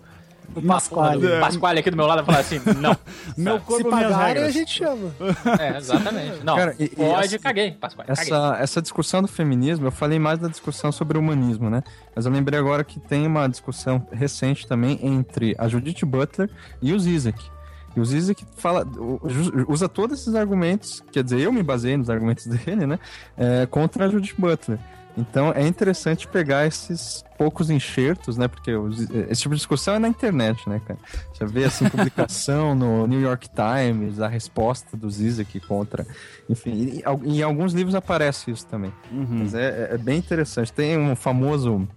o Pasquale. O Pasquale aqui do meu lado vai falar assim, não. Meu corpo, Se pagarem, a gente chama. É, exatamente. Não, Cara, e, pode, essa, caguei, Pasquale, essa, caguei. Essa discussão do feminismo, eu falei mais da discussão sobre o humanismo, né? Mas eu lembrei agora que tem uma discussão recente também entre a Judith Butler e o Zizek. E o Zizek fala, usa todos esses argumentos, quer dizer, eu me baseei nos argumentos dele, né? É, contra a Judith Butler. Então é interessante pegar esses poucos enxertos, né? Porque esse tipo de discussão é na internet, né, cara? Você vê assim, publicação no New York Times, a resposta do Zizek contra. Enfim, em, alguns livros aparece isso também. Uhum. Mas é, é, bem interessante. Tem um famoso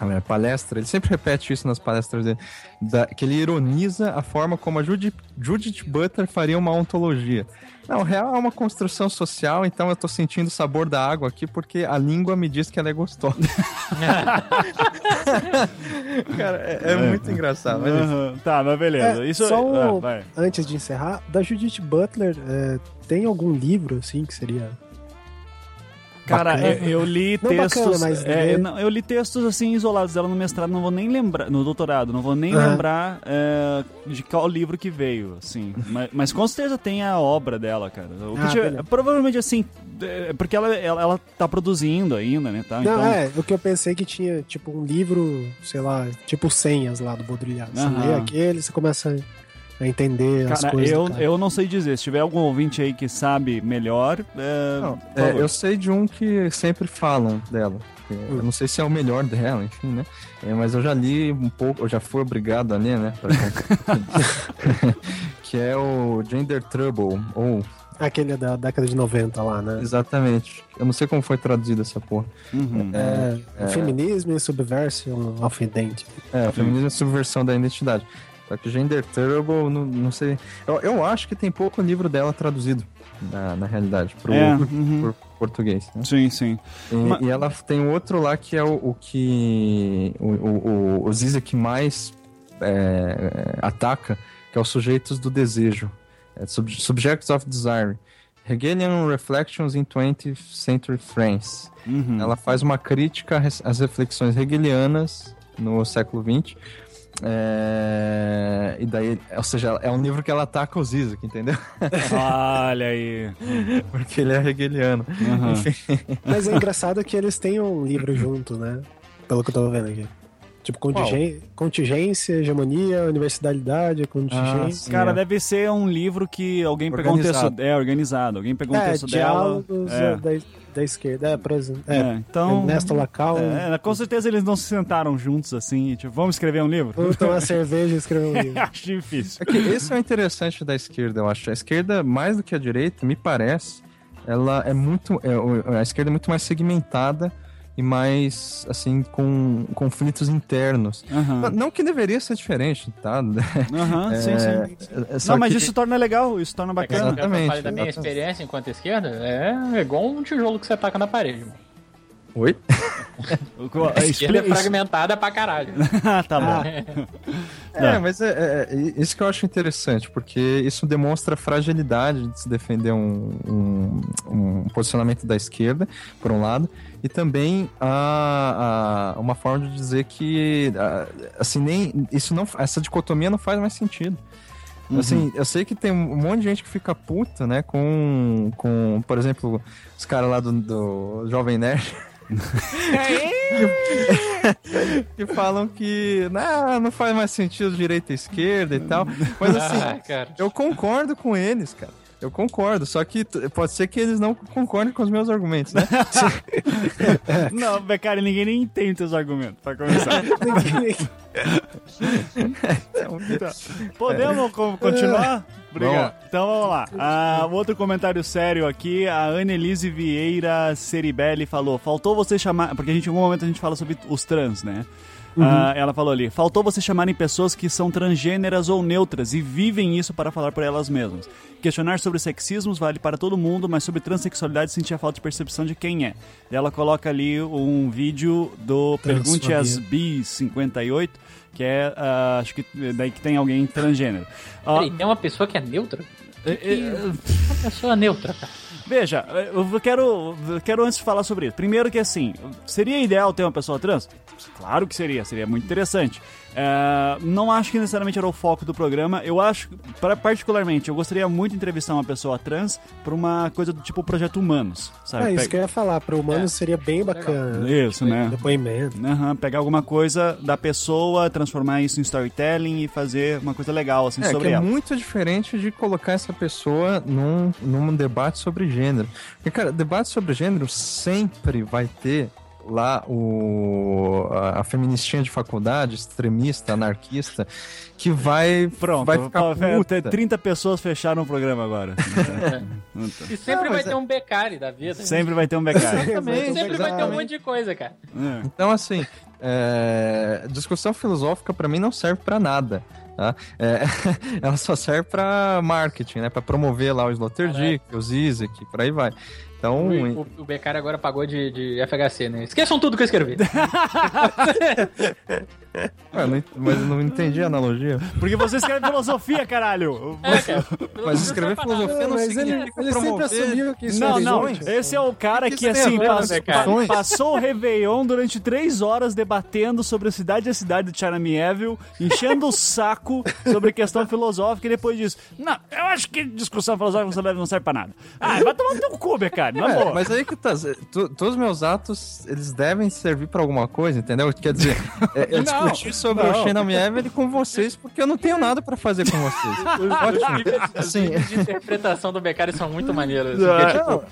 a palestra, ele sempre repete isso nas palestras dele, da, que ele ironiza a forma como a Judith, Judith Butler faria uma ontologia. Não, o real é uma construção social, então eu tô sentindo o sabor da água aqui porque a língua me diz que ela é gostosa. Cara, é, é, é, muito engraçado. Mas... Uhum. Tá, mas beleza. É, Isso... Só ah, antes de encerrar, da Judith Butler, é, tem algum livro, assim, que seria Cara, eu, eu, li não textos. Bacana, é, não, eu li textos assim isolados dela no mestrado, não vou nem lembrar. No doutorado, não vou nem uhum. lembrar é, de qual livro que veio, assim. mas, mas, com certeza tem a obra dela, cara. Ah, provavelmente assim, é, porque ela, ela, ela tá produzindo ainda, né? Tá? Não, então... é, o que eu pensei que tinha, tipo, um livro, sei lá, tipo senhas lá do Baudrillard. Você uhum. lê aquele, você começa a entender cara, as coisas. Eu, eu não sei dizer. Se tiver algum ouvinte aí que sabe melhor. É, não, é, eu sei de um que sempre falam dela. Eu não sei se é o melhor dela, enfim, né? É, mas eu já li um pouco, eu já fui obrigado a ler, né? que é o Gender Trouble, ou Aquele da década de 90 lá, né? Exatamente. Eu não sei como foi traduzido essa porra. Uhum. É, é, Feminismo e Subversão of Identity. É, Feminismo e Subversão da Identidade Só que Gender Turbo, não, não sei. Eu, eu acho que tem pouco livro dela traduzido, na, na realidade, pro, É, uhum. pro português. Né? Sim, sim. E, Ma- e ela tem outro lá que é o, o que o, o, o, Ziza que mais é, ataca, que é os sujeitos do desejo. É, sub, Subjects of Desire. Hegelian Reflections in 20th Century France. Uhum. Ela faz uma crítica às às reflexões hegelianas no século XX. É, E daí, ou seja, é um livro que ela ataca o Zizek, entendeu? Olha aí. Porque ele é hegeliano. Uhum. Mas é engraçado que eles têm um livro junto, né? Pelo que eu tô vendo aqui. Tipo, contigen... contingência, hegemonia, universalidade, contingência. Ah, sim. Cara, é. deve ser um livro que alguém pegou um texto. Organizado. É, organizado. Alguém pegou um é, texto dela. diálogos É. da, da esquerda. É, por exemplo. É, É, então. Ernesto Lacal. É, com certeza eles não se sentaram juntos assim, tipo, vamos escrever um livro? Vamos tomar cerveja e escrever um livro. Acho difícil. É que esse é o interessante da esquerda, eu acho. A esquerda, mais do que a direita, me parece, ela é muito. é, a esquerda é muito mais segmentada e mais, assim, com conflitos internos. Aham, Não que deveria ser diferente, tá? aham, sim, sim. É, só Não, mas que- isso torna legal, isso torna É eu bacana. Exatamente, falei da minha exatamente. experiência enquanto esquerda, é igual um tijolo que você taca na parede, mano. Oi? A esquerda é fragmentada pra caralho. Ah, tá bom. É, mas é, é- é isso que eu acho interessante, porque isso demonstra a fragilidade de se defender um, um, um posicionamento da esquerda, por um lado, e também a, a- uma forma de dizer que a- assim nem isso não essa dicotomia não faz mais sentido. Assim, eu sei que tem um monte de gente que fica puta, né, com, com por exemplo, os caras lá do, do Jovem Nerd que falam que não, não faz mais sentido direita e esquerda e tal. Mas assim, Ah, cara. eu concordo com eles, cara. Eu concordo, só que pode ser que eles não concordem com os meus argumentos, né? Não, Becari, ninguém nem entende teus argumentos, pra começar. Então, podemos co- continuar? Obrigado. Então vamos lá. Ah, outro comentário sério aqui, a Annelise Vieira Ceribelli falou: faltou você chamar. Porque a gente, em algum momento a gente fala sobre os trans, né? Ah, ela falou ali: faltou você chamarem pessoas que são transgêneras ou neutras e vivem isso para falar por elas mesmas. Questionar sobre sexismos vale para todo mundo, mas sobre transexualidade sentir a falta de percepção de quem é. Ela coloca ali um vídeo do Pergunte às. Bis 58, que é, ah, acho que daí que tem alguém transgênero. Ah, Peraí, tem uma pessoa que é neutra? é, é, Uma pessoa neutra, cara. Veja, eu quero, eu quero antes falar sobre isso. Primeiro que assim, seria ideal ter uma pessoa trans? Claro que seria, seria muito interessante. É, não acho que necessariamente era o foco do programa. Eu acho, pra- particularmente, eu gostaria muito de entrevistar uma pessoa trans pra uma coisa do tipo Projeto Humanos, sabe? É isso Pe- que eu ia falar. Para humanos É. seria bem bacana. Isso, né? Depoimento. Aham, pegar alguma coisa da pessoa, transformar isso em storytelling e fazer uma coisa legal assim É, sobre que é ela. muito diferente de colocar essa pessoa num, num debate sobre gênero. Porque, cara, debate sobre gênero sempre vai ter lá o, a, a feministinha de faculdade, extremista, anarquista, que vai, Pronto, vai ficar puta. 30 pessoas fecharam o programa agora. E sempre Não, vai ter é- um becari da vida. Sempre vai ter um becari. Exatamente, Sempre vai ter um monte de coisa, cara. É. Então, assim, é, discussão filosófica pra mim não serve pra nada. Tá? É, ela só serve pra marketing, né? Pra promover lá o Sloterdijk, o Zizek, por aí vai. Então, O, o, o becari agora pagou de, de FHC, né? Esqueçam tudo que eu escrevi. ué, não- mas eu não entendi a analogia. Porque você escreve filosofia, caralho. É, cara. Mas escrever filosofia não ele, significa ele sempre promover... assumiu que isso Não, é não. Esse é o cara Que que, tem assim, a ver com pass- discussões? pa- passou o Réveillon durante três horas debatendo sobre a cidade e a cidade de Charamieville, enchendo o saco sobre questão filosófica e depois disso. Não, eu acho que discussão filosófica não serve- não serve pra nada. Ah, vai tomar no teu cu, cara, na É, boa. mas aí que tá. tu- todos os meus atos, eles devem servir pra alguma coisa, entendeu? Quer dizer, é, eu Não, discuti sobre não. o Shannon Evelyn com vocês porque eu não tenho nada pra fazer com vocês. Ótimo. Os Assim, de interpretação do becari são muito maneiros. Porque, tipo,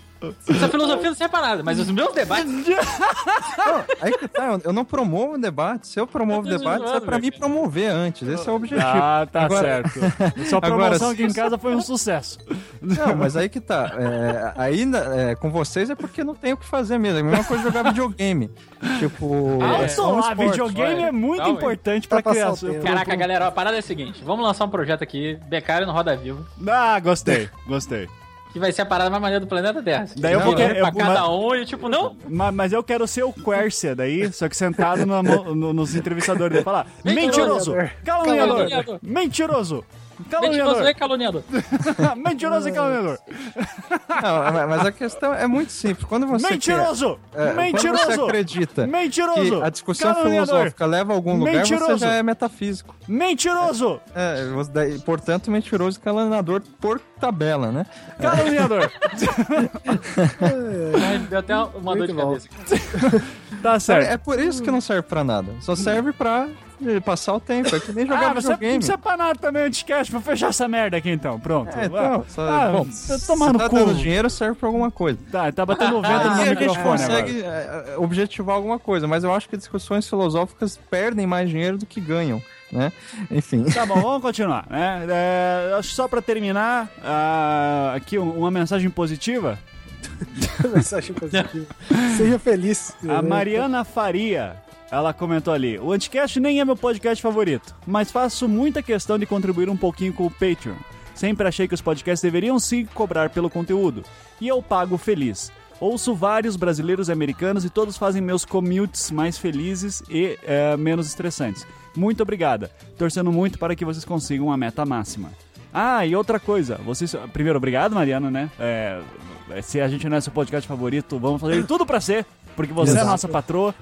essa filosofia não serve pra nada, mas os meus debates não, aí que tá, eu- não promovo debate. Se eu promovo Eu debate, é pra me cara. promover antes. Esse é o objetivo. Ah, tá Agora- certo. Sua Agora, promoção se aqui em casa foi um sucesso. Não, mas aí que tá. É, aí, é, é, com vocês é porque não tem o que fazer mesmo. É a mesma coisa jogar videogame. tipo. Ah, é só um lá, esporte. videogame vai. é muito aí. importante Pra pra passar criança. Caraca, galera, a parada é a seguinte: vamos lançar um projeto aqui, Becário no Roda Vivo, Ah, gostei, gostei. que vai ser a parada mais maneira do planeta Terra. Daí eu vou Não, querer- pra eu- cada mas- um e tipo, não, Ma- Mas eu quero ser o Quercia daí, só que sentado no- nos entrevistadores e falar: Mentiroso! Caluniador! Caluniador. Mentiroso! mentiroso e caluniador. Mentiroso e caluniador! Não, mas- a questão é muito simples. Quando você. Mentiroso! Quer, é, Quando você Mentiroso! acredita Mentiroso! que a discussão Caluniador! filosófica leva a algum lugar, Mentiroso! você já é metafísico. Mentiroso! É, daí, portanto, mentiroso e caluniador por tabela, né? Caluniador! Ai, Deu até uma dor de Muito bom. cabeça. Tá É, certo. é por isso que não serve pra nada. Só serve pra eh, passar o tempo. É que nem jogar Ah, você videogame. precisa pra nada também anticast. Vou fechar essa merda aqui então. Pronto. É, então, só, Ah, bom, tá se tomando tá cu. dando dinheiro, serve pra alguma coisa. Tá, tá batendo o vento no meu a gente microfone agora. consegue eh, objetivar alguma coisa, mas eu acho que discussões filosóficas perdem mais dinheiro do que ganham, né? Enfim. Tá bom, vamos continuar. Né? É, só pra terminar, ah, aqui um- uma mensagem positiva. Mensagem positiva. Seja feliz. A né? Mariana Faria, ela comentou ali: O Anticast nem é meu podcast favorito, mas faço muita questão de contribuir um pouquinho com o Patreon. Sempre achei que os podcasts deveriam se cobrar pelo conteúdo, e eu pago feliz. Ouço vários brasileiros e americanos e todos fazem meus commutes mais felizes e eh, menos estressantes. Muito obrigada. Torcendo muito para que vocês consigam a meta máxima. Ah, e outra coisa, vocês. Primeiro, obrigado, Mariana, né? É, se a gente não é seu podcast favorito, vamos fazer tudo pra ser, porque você é a Exato. nossa patroa.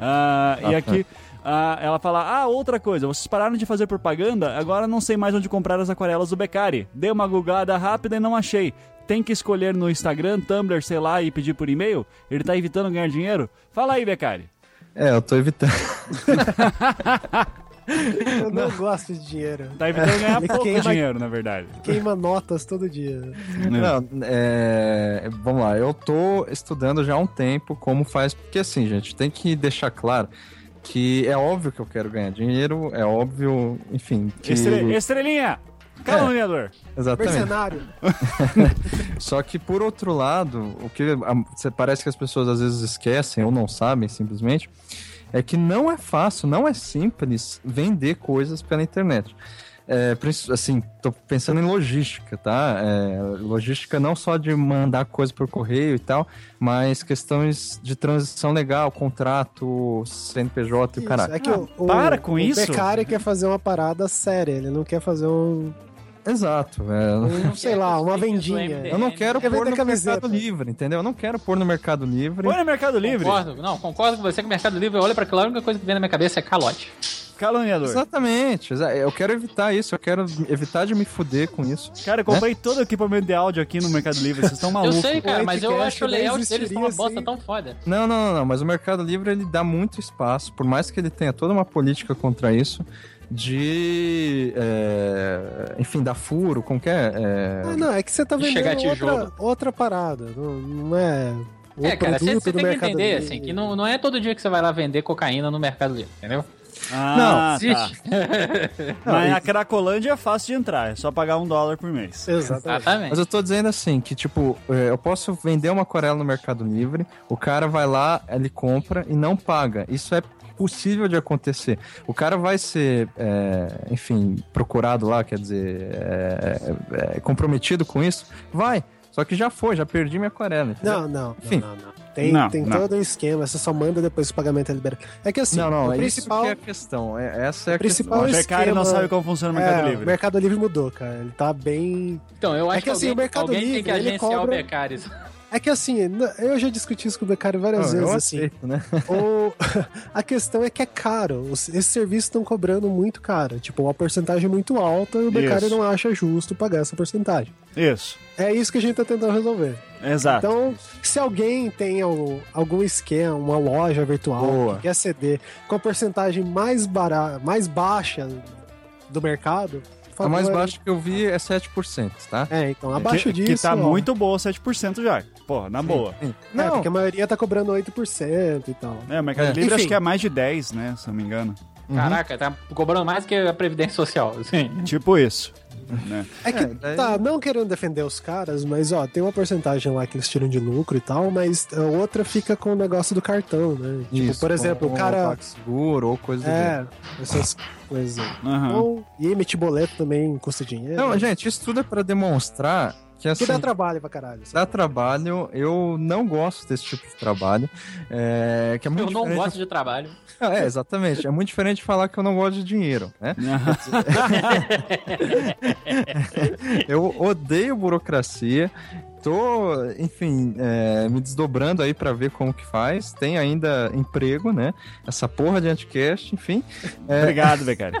Ah, e Ah, aqui. ah, ela fala: Ah, outra coisa, vocês pararam de fazer propaganda, agora não sei mais onde comprar as aquarelas do Beccari. Dei uma googada rápida e não achei. Tem que escolher no Instagram, Tumblr, sei lá, e pedir por e-mail? Ele tá evitando ganhar dinheiro? Fala aí, Beccari. É, eu tô evitando. Eu não gosto de dinheiro. Tá evitando ganhar Ele pouco queima- dinheiro, na verdade. Queima notas todo dia. Não, é, vamos lá, eu tô estudando já há um tempo como faz, porque assim, gente, tem que deixar claro que é óbvio que eu quero ganhar dinheiro, é óbvio, enfim, que... Estre- Estrelinha! Caluniador! Exatamente. Mercenário. Só que por outro lado, o que a- parece que as pessoas às vezes esquecem ou não sabem simplesmente, é que não é fácil, não é simples vender coisas pela internet. É, assim, tô pensando em logística, tá? É, logística não só de mandar coisa por correio e tal, mas questões de transição legal, contrato, CNPJ e o caralho. É que o, o, para com o isso. Becari quer fazer uma parada séria, ele não quer fazer um, Exato. é, um, sei lá, uma vendinha. Eu não quero Quer pôr no camiseta. Mercado Livre, entendeu? Eu não quero pôr no Mercado Livre. Põe no Mercado Livre. Concordo, não, concordo com você que o Mercado Livre olha pra aquilo, a única coisa que vem na minha cabeça é calote. Caluniador. Exatamente. exa- Eu quero evitar isso, eu quero evitar de me fuder com isso. Cara, eu comprei todo o equipamento de áudio aqui no Mercado Livre. Vocês estão Eu malucos. sei, cara, mas eu acho o layout deles uma bosta sem- tão foda. Não, não, não, não, mas o Mercado Livre ele dá muito espaço, por mais que ele tenha toda uma política contra isso, de. é, enfim, dar furo, como que é? É, Ah, não, é que você tá vendendo outra, outra parada. Não, não é. O é, cara, você você tem que entender, Livre. assim, que não, não é todo dia que você vai lá vender cocaína no Mercado Livre, entendeu? Ah, Não, tá. Mas na Cracolândia é fácil de entrar. É só pagar um dólar por mês. Exatamente. Exatamente. Mas eu tô dizendo assim, que tipo, é, eu posso vender uma aquarela no Mercado Livre, o cara vai lá, ele compra e não paga. Isso é possível de acontecer. O cara vai ser, é, enfim, procurado lá, quer dizer, é, é, é, comprometido com isso? Vai. Só que já foi, já perdi minha aquarela. entendeu? Não, não, Enfim. não, não, não. Tem, Não, tem não. todo um esquema, você só manda depois o pagamento é liberado. É que assim, não, não, o é principal, isso que é a questão. É, essa é a principal O é questão. Becari não esquema- sabe como funciona o Mercado é, Livre. O Mercado Livre mudou, cara. Ele tá bem. Então, eu acho É que que, assim, alguém, o Mercado alguém tem Livre, que ele agenciar o cobra- Becaris. É que assim, eu já discuti isso com o Becari várias Não, vezes, assim. né? O... A questão é que é caro. Esses serviços estão cobrando muito caro. Tipo, uma porcentagem muito alta e o Becari Isso. não acha justo pagar essa porcentagem. Isso. É isso que a gente tá tentando resolver. Exato. Então, se alguém tem algum, algum esquema, uma loja virtual Boa. que quer ceder com a porcentagem mais, barata, mais baixa do mercado, por A mais favor, baixa que eu vi é 7%, tá? É, então, abaixo que, disso. Que tá ó, muito boa 7% já. Porra, na boa. Sim. É, Não, porque a maioria tá cobrando 8% e tal. É, o Mercado É. Livre Enfim. acho que é mais de 10, né? Se não me engano. Uhum. Caraca, tá cobrando mais que a Previdência Social, assim. Tipo isso. né? É que, é, tá, não querendo defender os caras, mas ó, tem uma porcentagem lá que eles tiram de lucro e tal, mas a outra fica com o negócio do cartão, né? Tipo, Isso, por exemplo, o cara. Seguro ou coisa do É, essas coisas. Uhum. Ou, e emitir boleto também custa dinheiro. Não, gente, isso tudo é pra demonstrar que, assim, que dá trabalho pra caralho. Dá trabalho, eu não gosto desse tipo de trabalho. É, que é muito eu não gosto de trabalho. É, exatamente. É muito diferente de falar que eu não gosto de dinheiro, né? eu odeio burocracia tô, enfim, é, me desdobrando aí para ver como que faz. Tem ainda emprego, né? Essa porra de anticast, enfim. É... Obrigado, Becari.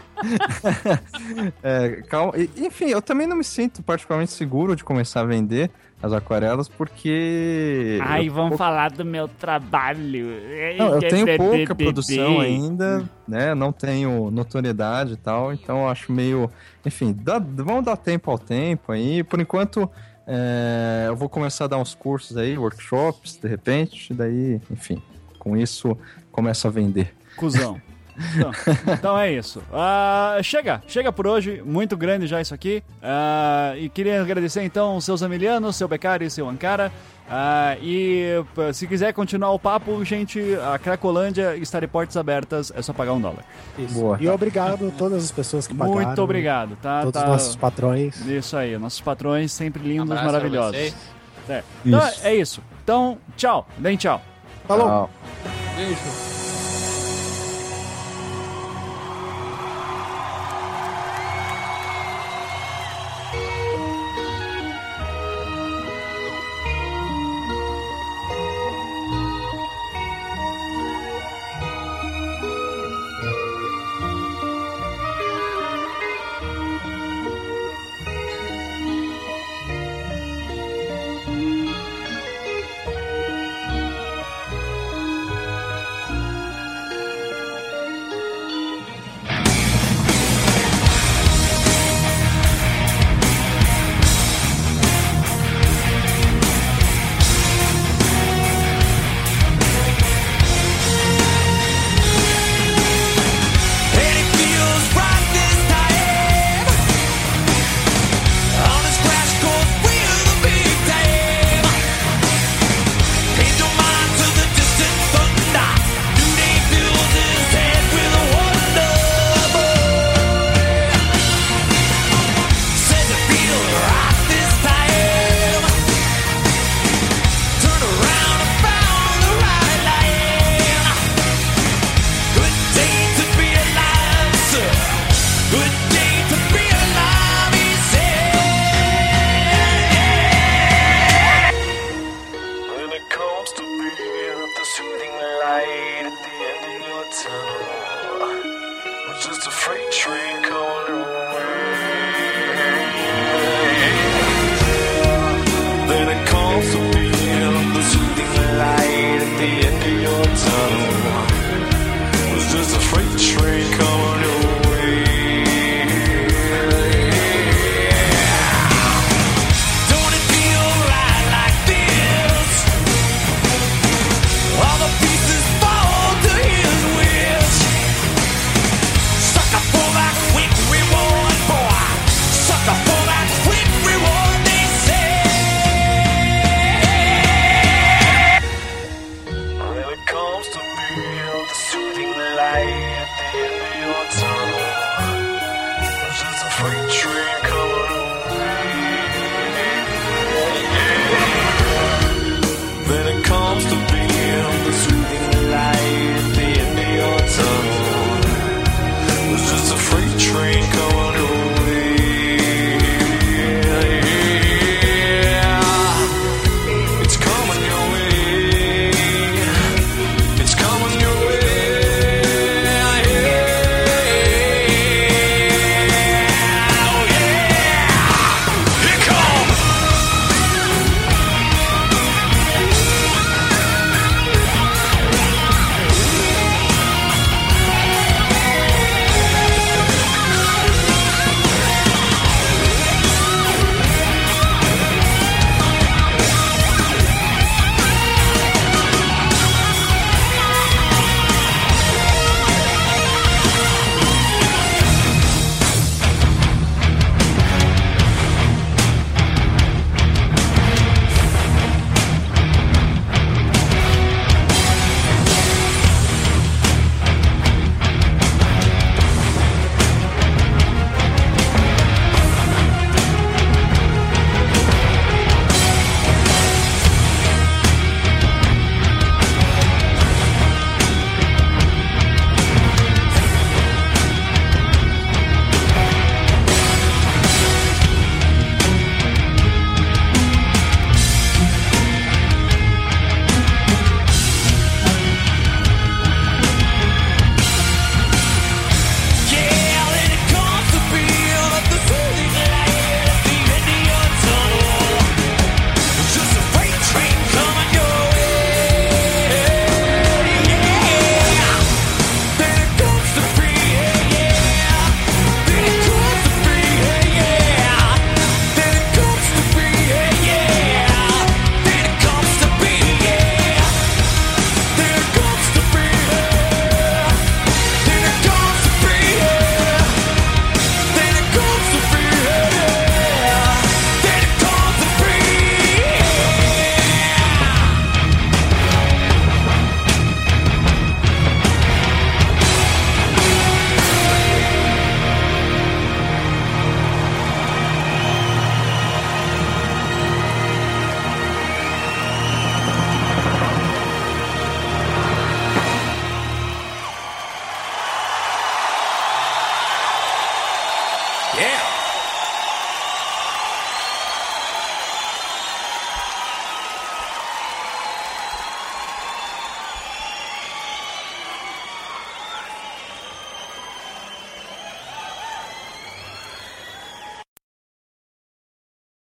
é, calma. Enfim, eu também não me sinto particularmente seguro de começar a vender as aquarelas porque. Ai, vamos pouco... falar do meu trabalho. Não, eu tenho pouca produção ainda, né? Não tenho notoriedade e tal, então eu acho meio. Enfim, dá... vamos dar tempo ao tempo aí. Por enquanto, é, eu vou começar a dar uns cursos aí, workshops, de repente, daí, enfim, com isso começo a vender. Cusão. Então, então, é isso. Uh, chega, chega por hoje. Muito grande já isso aqui. Uh, e queria agradecer então seus amilianos, seu Becari e seu Ankara. Uh, e se quiser continuar o papo, gente, a Cracolândia está de portas abertas, é só pagar um dólar. Isso. Boa. E obrigado a todas as pessoas que pagaram. Muito obrigado, tá? Todos tá... os nossos patrões. Isso aí, nossos patrões sempre lindos, um maravilhosos. É. Então é isso. Então, tchau. Bem tchau. Falou. Tchau. Beijo.